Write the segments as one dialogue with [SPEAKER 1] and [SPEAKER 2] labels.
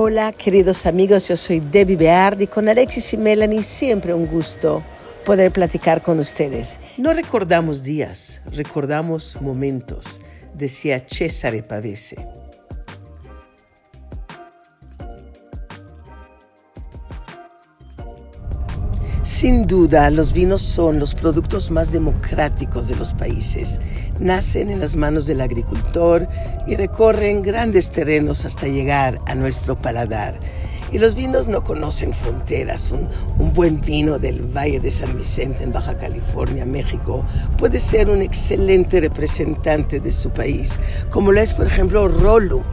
[SPEAKER 1] Hola queridos amigos, yo soy Debbie Beard y con Alexis y Melanie siempre un gusto poder platicar con ustedes.
[SPEAKER 2] No recordamos días, recordamos momentos, decía Cesare Pavese. Sin duda, los vinos son los productos más democráticos de los países. Nacen en las manos del agricultor y recorren grandes terrenos hasta llegar a nuestro paladar. Y los vinos no conocen fronteras. Un, buen vino del Valle de San Vicente en Baja California, México, puede ser un excelente representante de su país, como lo es, por ejemplo, Rolo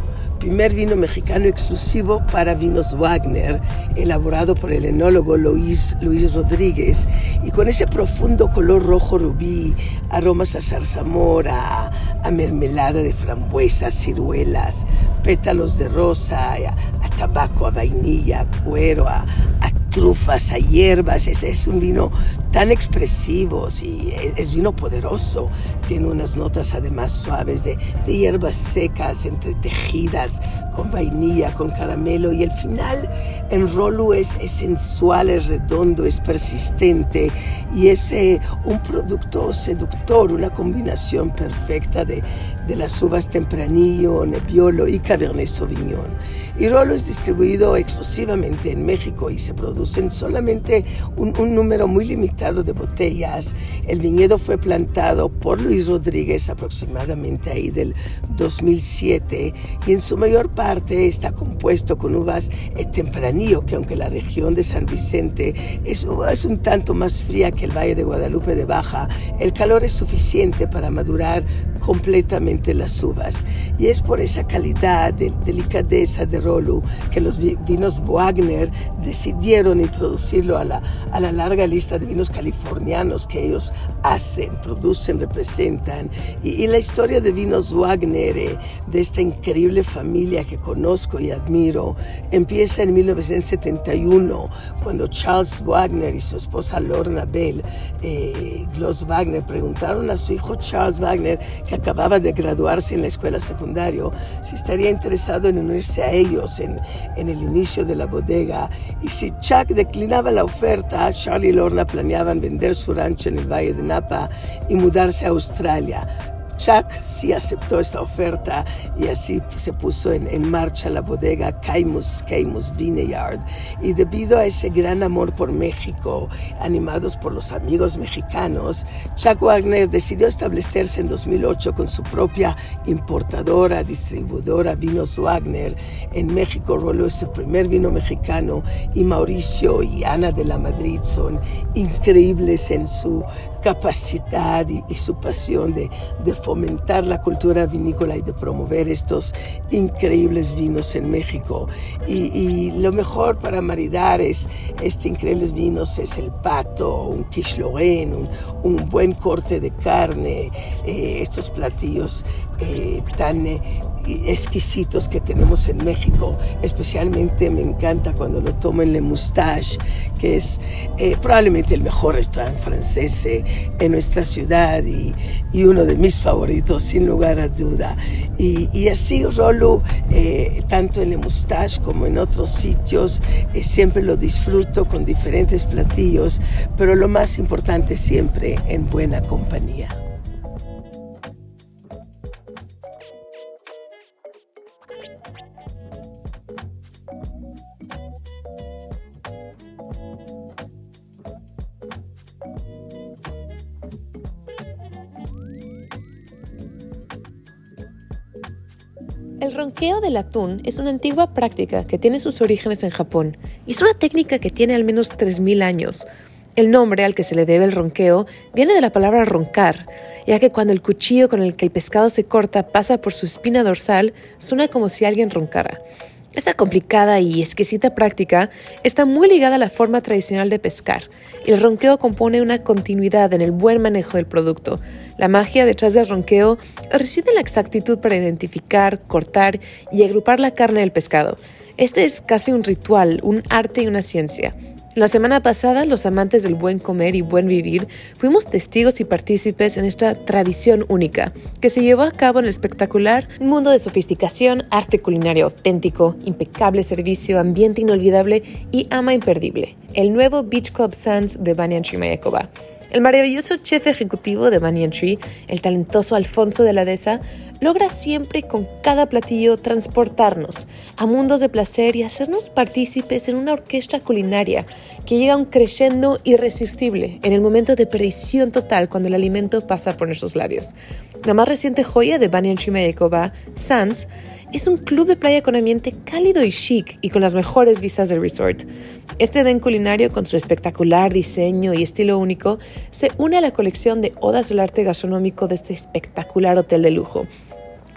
[SPEAKER 2] primer vino mexicano exclusivo para vinos Wagner, elaborado por el enólogo Luis, Luis Rodríguez, y con ese profundo color rojo rubí, aromas a zarzamora, a, mermelada de frambuesas, ciruelas, pétalos de rosa, a, tabaco, a vainilla, a cuero, a, a trufas, a hierbas. Es, es un vino tan expresivo, y es, vino poderoso. Tiene unas notas además suaves de, de hierbas secas, entretejidas, con vainilla, con caramelo. Y el final en Rolu es, es sensual, es redondo, es persistente y es eh, un producto seductor, una combinación perfecta de, de las uvas Tempranillo, Nebbiolo y Cabernet Sauvignon. Y Rolo es distribuido exclusivamente en México y se producen solamente un, número muy limitado de botellas. El viñedo fue plantado por Luis Rodríguez aproximadamente ahí del 2007 y en su mayor parte está compuesto con uvas eh, Tempranillo, que aunque la región de San Vicente es, es un tanto más fría que el Valle de Guadalupe de Baja, el calor es suficiente para madurar completamente las uvas. Y es por esa calidad, de, delicadeza de Rolu que los vinos Wagner decidieron introducirlo a la, a la larga lista de vinos californianos que ellos hacen, producen, representan. Y, la historia de vinos Wagner, eh, de esta increíble familia que conozco y admiro, empieza en 1971, cuando Charles Wagner y su esposa Lorna Bell, eh, Gloss Wagner, preguntaron a su hijo Charles Wagner que acababa de graduarse en la escuela secundaria, si estaría interesado en unirse a ellos en, en el inicio de la bodega. Y si Chuck declinaba la oferta, Charlie y Lorna planeaban vender su rancho en el Valle de Napa y mudarse a Australia. Chuck sí aceptó esta oferta y así se puso en, marcha la bodega Caymus, Caymus Vineyard. Y debido a ese gran amor por México, animados por los amigos mexicanos, Chuck Wagner decidió establecerse en 2008 con su propia importadora, distribuidora Vinos Wagner. En México roló ese primer vino mexicano y Mauricio y Ana de la Madrid son increíbles en su capacidad y, su pasión de, de fomentar la cultura vinícola y de promover estos increíbles vinos en México. Y, lo mejor para maridar es, estos increíbles vinos es el pato, un quiche un, un buen corte de carne, eh, estos platillos eh, tan eh, exquisitos que tenemos en México. Especialmente me encanta cuando lo tomo en Le Moustache, que es eh, probablemente el mejor restaurante francés eh, en nuestra ciudad y, uno de mis favoritos, sin lugar a duda. Y, y así Rolo, eh, tanto en Le Moustache como en otros sitios, siempre lo disfruto con diferentes platillos, pero lo más importante siempre en buena compañía.
[SPEAKER 3] Del atún es una antigua práctica que tiene sus orígenes en Japón y es una técnica que tiene al menos 3.000 años. El nombre al que se le debe el ronqueo viene de la palabra roncar, ya que cuando el cuchillo con el que el pescado se corta pasa por su espina dorsal, suena como si alguien roncara. Esta complicada y exquisita práctica está muy ligada a la forma tradicional de pescar. El ronqueo compone una continuidad en el buen manejo del producto. La magia detrás del ronqueo reside en la exactitud para identificar, cortar y agrupar la carne del pescado. Este es casi un ritual, un arte y una ciencia. La semana pasada, los amantes del buen comer y buen vivir fuimos testigos y partícipes en esta tradición única que se llevó a cabo en el espectacular mundo de sofisticación, arte culinario auténtico, impecable servicio, ambiente inolvidable y ama imperdible, el nuevo Beach Club Sands de Banyan Tree Mayakoba. El maravilloso chef ejecutivo de Banyan Tree, el talentoso Alfonso de la Deza, logra siempre con cada platillo transportarnos a mundos de placer y hacernos partícipes en una orquesta culinaria que llega a un crescendo irresistible en el momento de perdición total cuando el alimento pasa por nuestros labios. La más reciente joya de Banyan Chimayekova, Sans, es un club de playa con ambiente cálido y chic y con las mejores vistas del resort. Este den culinario, con su espectacular diseño y estilo único, se une a la colección de odas del arte gastronómico de este espectacular hotel de lujo,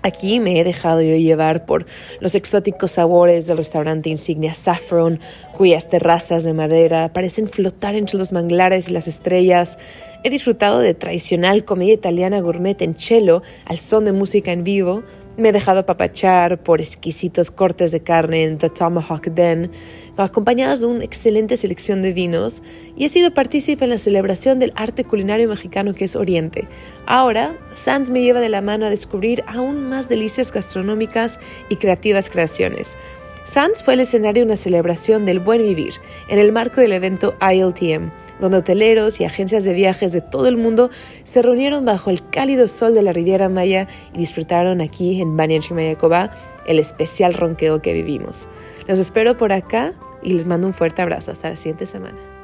[SPEAKER 3] Aquí me he dejado yo llevar por los exóticos sabores del restaurante insignia Saffron, cuyas terrazas de madera parecen flotar entre los manglares y las estrellas. He disfrutado de tradicional comida italiana gourmet en cello al son de música en vivo. Me he dejado apapachar por exquisitos cortes de carne en The Tomahawk Den acompañados de una excelente selección de vinos, y he sido partícipe en la celebración del arte culinario mexicano que es Oriente. Ahora, Sands me lleva de la mano a descubrir aún más delicias gastronómicas y creativas creaciones. Sands fue el escenario de una celebración del buen vivir en el marco del evento ILTM, donde hoteleros y agencias de viajes de todo el mundo se reunieron bajo el cálido sol de la Riviera Maya y disfrutaron aquí en Banyan Chimayacoba el especial ronqueo que vivimos. Los espero por acá y les mando un fuerte abrazo. Hasta la siguiente semana.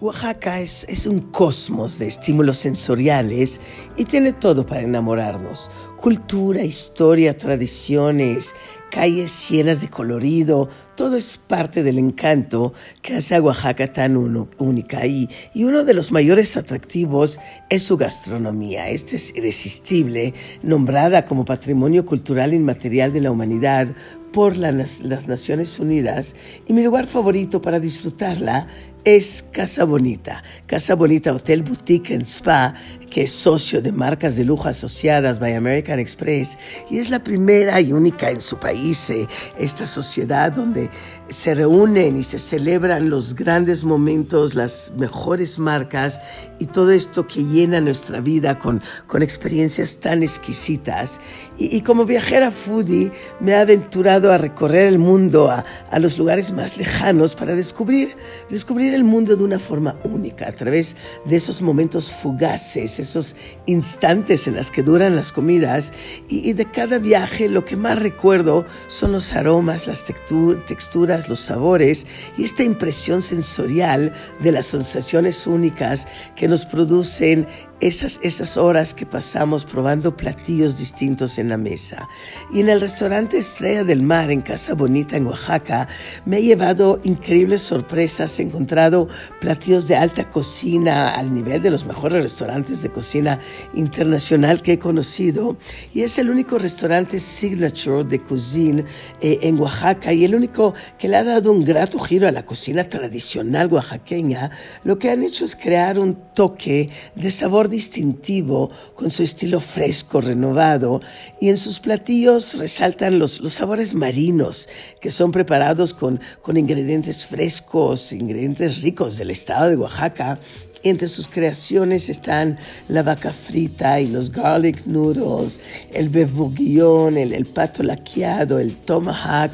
[SPEAKER 2] Oaxaca es, es, un cosmos de estímulos sensoriales y tiene todo para enamorarnos. Cultura, historia, tradiciones, calles llenas de colorido, todo es parte del encanto que hace a Oaxaca tan única y, y uno de los mayores atractivos es su gastronomía. Esta es irresistible, nombrada como Patrimonio Cultural Inmaterial de la Humanidad por las Naciones Unidas y mi lugar favorito para disfrutarla es Casa Bonita. Casa Bonita Hotel Boutique en Spa, que es socio de marcas de lujo asociadas by American Express y es la primera y única en su país, eh, esta sociedad donde se reúnen y se celebran los grandes momentos, las mejores marcas y todo esto que llena nuestra vida con, con experiencias tan exquisitas. Y, como viajera foodie me he aventurado a recorrer el mundo, a, a los lugares más lejanos para descubrir, descubrir el mundo de una forma única, a través de esos momentos fugaces, esos instantes en las que duran las comidas. Y, de cada viaje lo que más recuerdo son los aromas, las texturas, los sabores y esta impresión sensorial de las sensaciones únicas que nos producen esas, esas horas que pasamos probando platillos distintos en la mesa. Y en el restaurante Estrella del Mar en Casa Bonita en Oaxaca me he llevado increíbles sorpresas, he encontrado platillos de alta cocina al nivel de los mejores restaurantes de cocina internacional que he conocido y es el único restaurante signature de cuisine eh, en Oaxaca y el único que le ha dado un grato giro a la cocina tradicional oaxaqueña. Lo que han hecho es crear un toque de sabor distintivo con su estilo fresco, renovado, y en sus platillos resaltan los, los sabores marinos que son preparados con, con ingredientes frescos, ingredientes ricos del estado de Oaxaca. Entre sus creaciones están la vaca frita y los garlic noodles, el beef bourguignon, el, el pato laqueado, el tomahawk,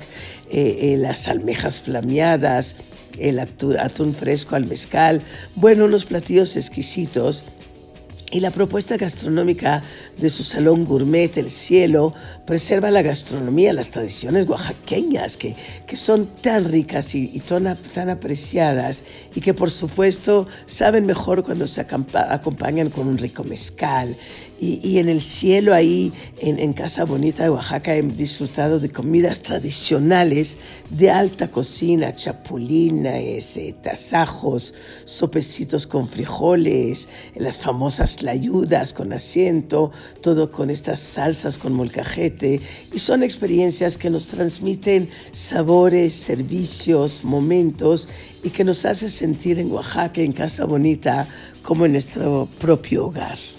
[SPEAKER 2] eh, eh, las almejas flameadas, el atún, fresco al mezcal, bueno, unos platillos exquisitos y la propuesta gastronómica de su salón gourmet El Cielo preserva la gastronomía, las tradiciones oaxaqueñas que, que son tan ricas y, tan, tan, apreciadas y que por supuesto saben mejor cuando se acompañan con un rico mezcal y, en el cielo ahí en, Casa Bonita de Oaxaca he disfrutado de comidas tradicionales de alta cocina, chapulines, tasajos, sopecitos con frijoles, las famosas layudas con asiento, todo con estas salsas con molcajete y son experiencias que nos transmiten sabores, servicios, momentos y que nos hace sentir en Oaxaca, en Casa Bonita, como en nuestro propio hogar.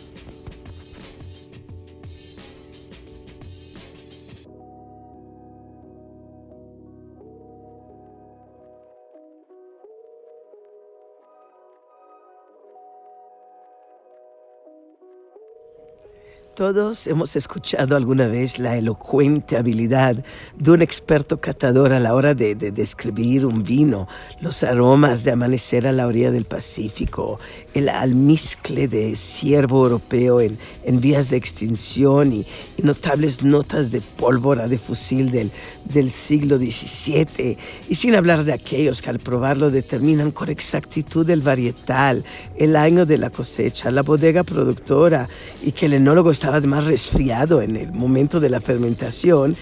[SPEAKER 2] Todos hemos escuchado alguna vez la elocuente habilidad de un experto catador a la hora de, describir un vino, los aromas de amanecer a la orilla del Pacífico, el almizcle de ciervo europeo en, vías de extinción y, notables notas de pólvora de fusil del, del siglo XVII, y sin hablar de aquellos que al probarlo determinan con exactitud el varietal, el año de la cosecha, la bodega productora, y que el enólogo está estaba además resfriado en el momento de la fermentación.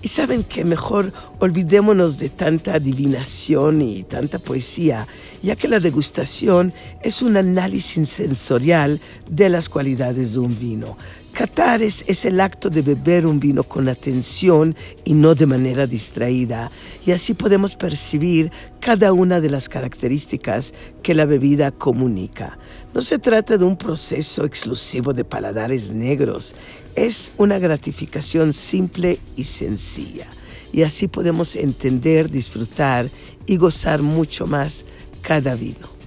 [SPEAKER 2] Y saben que mejor olvidémonos de tanta adivinación y tanta poesía, ya que la degustación es un análisis sensorial de las cualidades de un vino. Catar es, el acto de beber un vino con atención y no de manera distraída, y así podemos percibir cada una de las características que la bebida comunica. No se trata de un proceso exclusivo de paladares negros, es una gratificación simple y sencilla, y así podemos entender, disfrutar y gozar mucho más cada vino.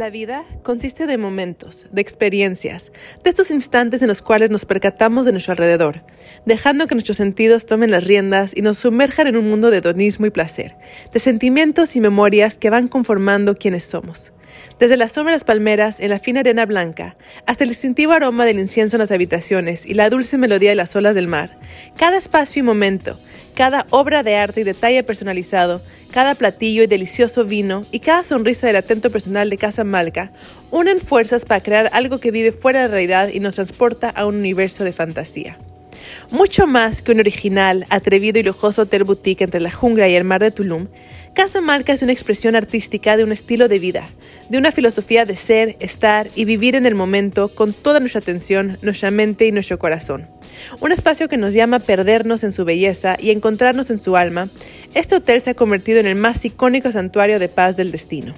[SPEAKER 3] La vida consiste de momentos, de experiencias, de estos instantes en los cuales nos percatamos de nuestro alrededor, dejando que nuestros sentidos tomen las riendas y nos sumerjan en un mundo de hedonismo y placer, de sentimientos y memorias que van conformando quienes somos. Desde la sombra de las palmeras en la fina arena blanca, hasta el distintivo aroma del incienso en las habitaciones y la dulce melodía de las olas del mar, cada espacio y momento, cada obra de arte y detalle personalizado, cada platillo y delicioso vino y cada sonrisa del atento personal de Casa Malca unen fuerzas para crear algo que vive fuera de la realidad y nos transporta a un universo de fantasía. Mucho más que un original, atrevido y lujoso hotel boutique entre la jungla y el mar de Tulum, Casa Malca es una expresión artística de un estilo de vida, de una filosofía de ser, estar y vivir en el momento con toda nuestra atención, nuestra mente y nuestro corazón. Un espacio que nos llama a perdernos en su belleza y encontrarnos en su alma, este hotel se ha convertido en el más icónico santuario de paz del destino.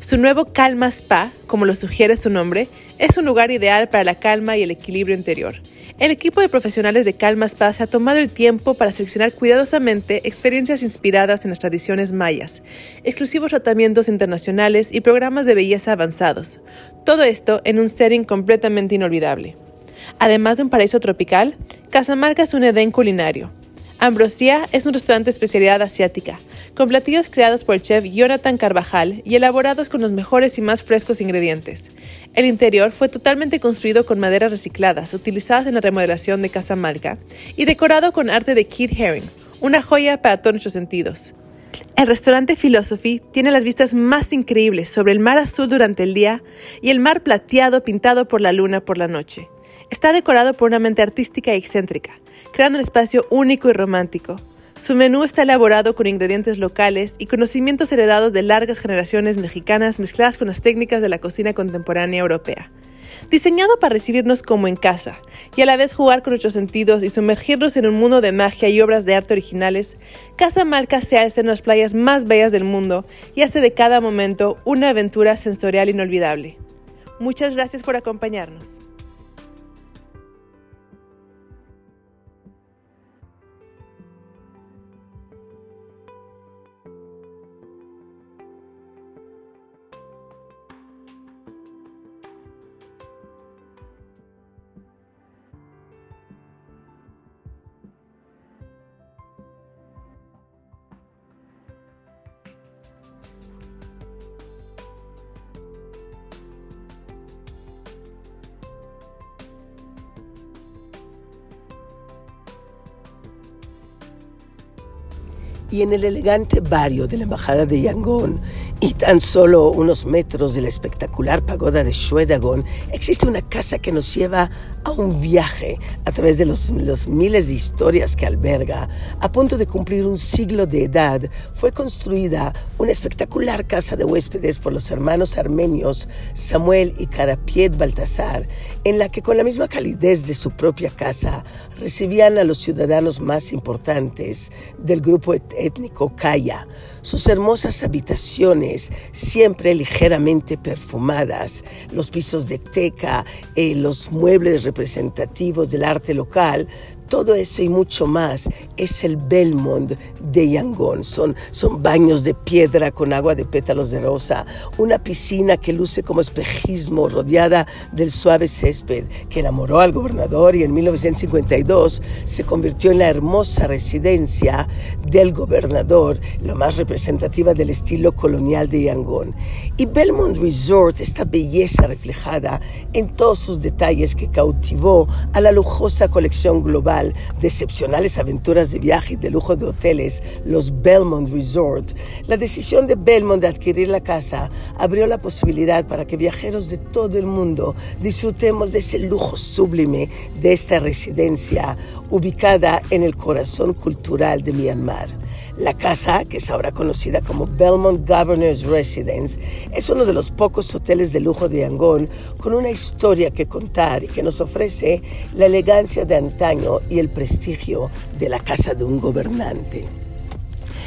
[SPEAKER 3] Su nuevo Calma Spa, como lo sugiere su nombre, es un lugar ideal para la calma y el equilibrio interior. El equipo de profesionales de Calma Spa se ha tomado el tiempo para seleccionar cuidadosamente experiencias inspiradas en las tradiciones mayas, exclusivos tratamientos internacionales y programas de belleza avanzados. Todo esto en un setting completamente inolvidable. Además de un paraíso tropical, Casamarca es un edén culinario. Ambrosia es un restaurante de especialidad asiática, con platillos creados por el chef Jonathan Carvajal y elaborados con los mejores y más frescos ingredientes. El interior fue totalmente construido con maderas recicladas, utilizadas en la remodelación de Casa Malca, y decorado con arte de Kid Haring, una joya para todos nuestros sentidos. El restaurante Philosophy tiene las vistas más increíbles sobre el mar azul durante el día y el mar plateado pintado por la luna por la noche. Está decorado por una mente artística y excéntrica, creando un espacio único y romántico. Su menú está elaborado con ingredientes locales y conocimientos heredados de largas generaciones mexicanas mezcladas con las técnicas de la cocina contemporánea europea. Diseñado para recibirnos como en casa y a la vez jugar con nuestros sentidos y sumergirnos en un mundo de magia y obras de arte originales, Casa Malca se alza en las playas más bellas del mundo y hace de cada momento una aventura sensorial inolvidable. Muchas gracias por acompañarnos.
[SPEAKER 2] Y en el elegante barrio de la Embajada de Yangon y tan solo unos metros de la espectacular pagoda de Shuedagon existe una casa que nos lleva a un viaje a través de los, miles de historias que alberga. A punto de cumplir un siglo de edad, fue construida una espectacular casa de huéspedes por los hermanos armenios Samuel y Carapiet Baltasar, en la que con la misma calidez de su propia casa recibían a los ciudadanos más importantes del grupo étnico Kaya. Sus hermosas habitaciones, siempre ligeramente perfumadas, los pisos de teca, eh, los muebles representativos del arte local, todo eso y mucho más es el Belmont de Yangon. Son, son baños de piedra con agua de pétalos de rosa, una piscina que luce como espejismo rodeada del suave césped que enamoró al gobernador y en 1952 se convirtió en la hermosa residencia del gobernador, lo más representativa del estilo colonial de Yangon. Y Belmont Resort, esta belleza reflejada en todos sus detalles que cautivó a la lujosa colección global de excepcionales aventuras de viaje y de lujo de hoteles, los Belmont Resort, la decisión de Belmont de adquirir la casa abrió la posibilidad para que viajeros de todo el mundo disfrutemos de ese lujo sublime de esta residencia ubicada en el corazón cultural de Myanmar. La casa, que es ahora conocida como Belmont Governor's Residence, es uno de los pocos hoteles de lujo de Yangon con una historia que contar y que nos ofrece la elegancia de antaño y el prestigio de la casa de un gobernante.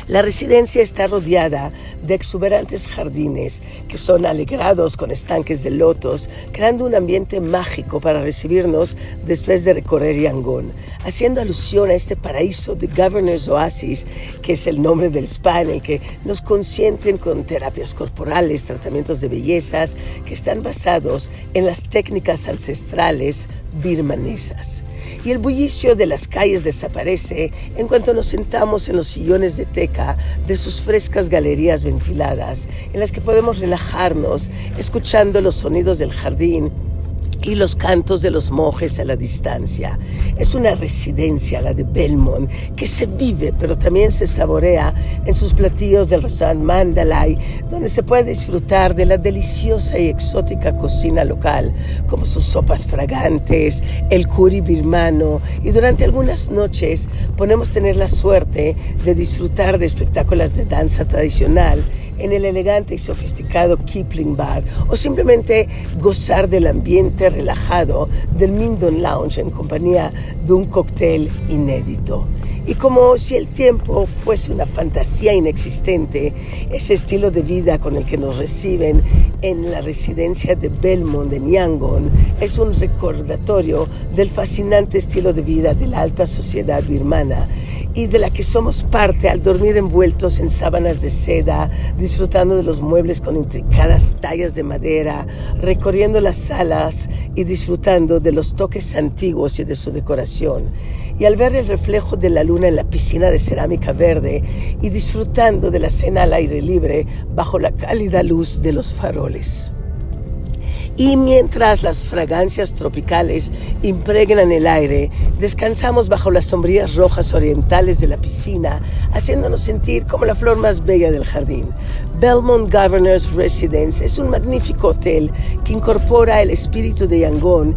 [SPEAKER 2] La residencia está rodeada de exuberantes jardines que son alegrados con estanques de lotos, creando un ambiente mágico para recibirnos después de recorrer Yangon, haciendo alusión a este paraíso de Governor's Oasis, que es el nombre del spa en el que nos consienten con terapias corporales, tratamientos de bellezas que están basados en las técnicas ancestrales birmanesas. Y el bullicio de las calles desaparece en cuanto nos sentamos en los sillones de de sus frescas galerías ventiladas, en las que podemos relajarnos escuchando los sonidos del jardín y los cantos de los monjes a la distancia. Es una residencia, la de Belmont, que se vive, pero también se saborea en sus platillos del restaurante Mandalay, donde se puede disfrutar de la deliciosa y exótica cocina local, como sus sopas fragantes, el curry birmano, y durante algunas noches podemos tener la suerte de disfrutar de espectáculos de danza tradicional en el elegante y sofisticado Kipling Bar o simplemente gozar del ambiente relajado del Mindon Lounge en compañía de un cóctel inédito. Y como si el tiempo fuese una fantasía inexistente, ese estilo de vida con el que nos reciben en la residencia de Belmont de Yangon es un recordatorio del fascinante estilo de vida de la alta sociedad birmana y de la que somos parte al dormir envueltos en sábanas de seda, disfrutando de los muebles con intricadas tallas de madera, recorriendo las salas y disfrutando de los toques antiguos y de su decoración. Y al ver el reflejo de la luna en la piscina de cerámica verde y disfrutando de la cena al aire libre bajo la cálida luz de los faroles. Y mientras las fragancias tropicales impregnan el aire, descansamos bajo las sombrías rojas orientales de la piscina, haciéndonos sentir como la flor más bella del jardín. Belmont Governor's Residence es un magnífico hotel que incorpora el espíritu de Yangon,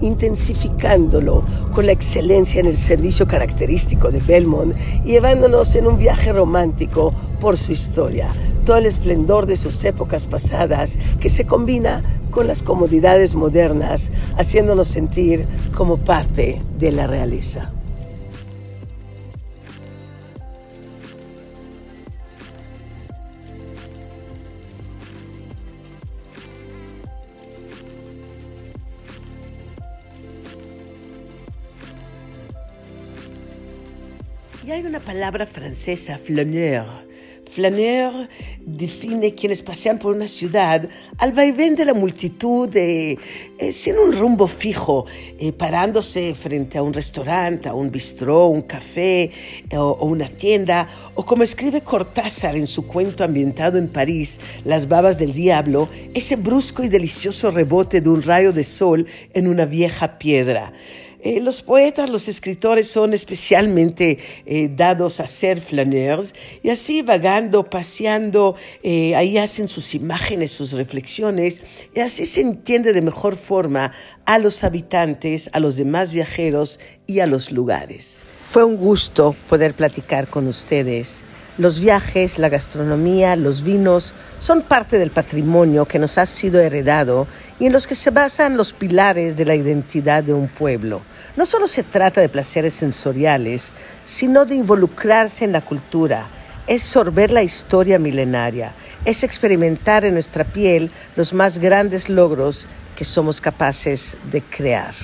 [SPEAKER 2] intensificándolo con la excelencia en el servicio característico de Belmont llevándonos en un viaje romántico por su historia todo el esplendor de sus épocas pasadas que se combina con las comodidades modernas, haciéndonos sentir como parte de la realeza. Y hay una palabra francesa, flaneur, Flaneur define quienes pasean por una ciudad al vaivén de la multitud, eh, sin un rumbo fijo, eh, parándose frente a un restaurante, a un bistró, un café eh, o, una tienda, o como escribe Cortázar en su cuento ambientado en París, Las babas del diablo, ese brusco y delicioso rebote de un rayo de sol en una vieja piedra. Eh, los poetas, los escritores son especialmente eh, dados a ser flaneurs y así vagando, paseando, eh, ahí hacen sus imágenes, sus reflexiones y así se entiende de mejor forma a los habitantes, a los demás viajeros y a los lugares. Fue un gusto poder platicar con ustedes. Los viajes, la gastronomía, los vinos son parte del patrimonio que nos ha sido heredado y en los que se basan los pilares de la identidad de un pueblo. No solo se trata de placeres sensoriales, sino de involucrarse en la cultura, es sorber la historia milenaria, es experimentar en nuestra piel los más grandes logros que somos capaces de crear.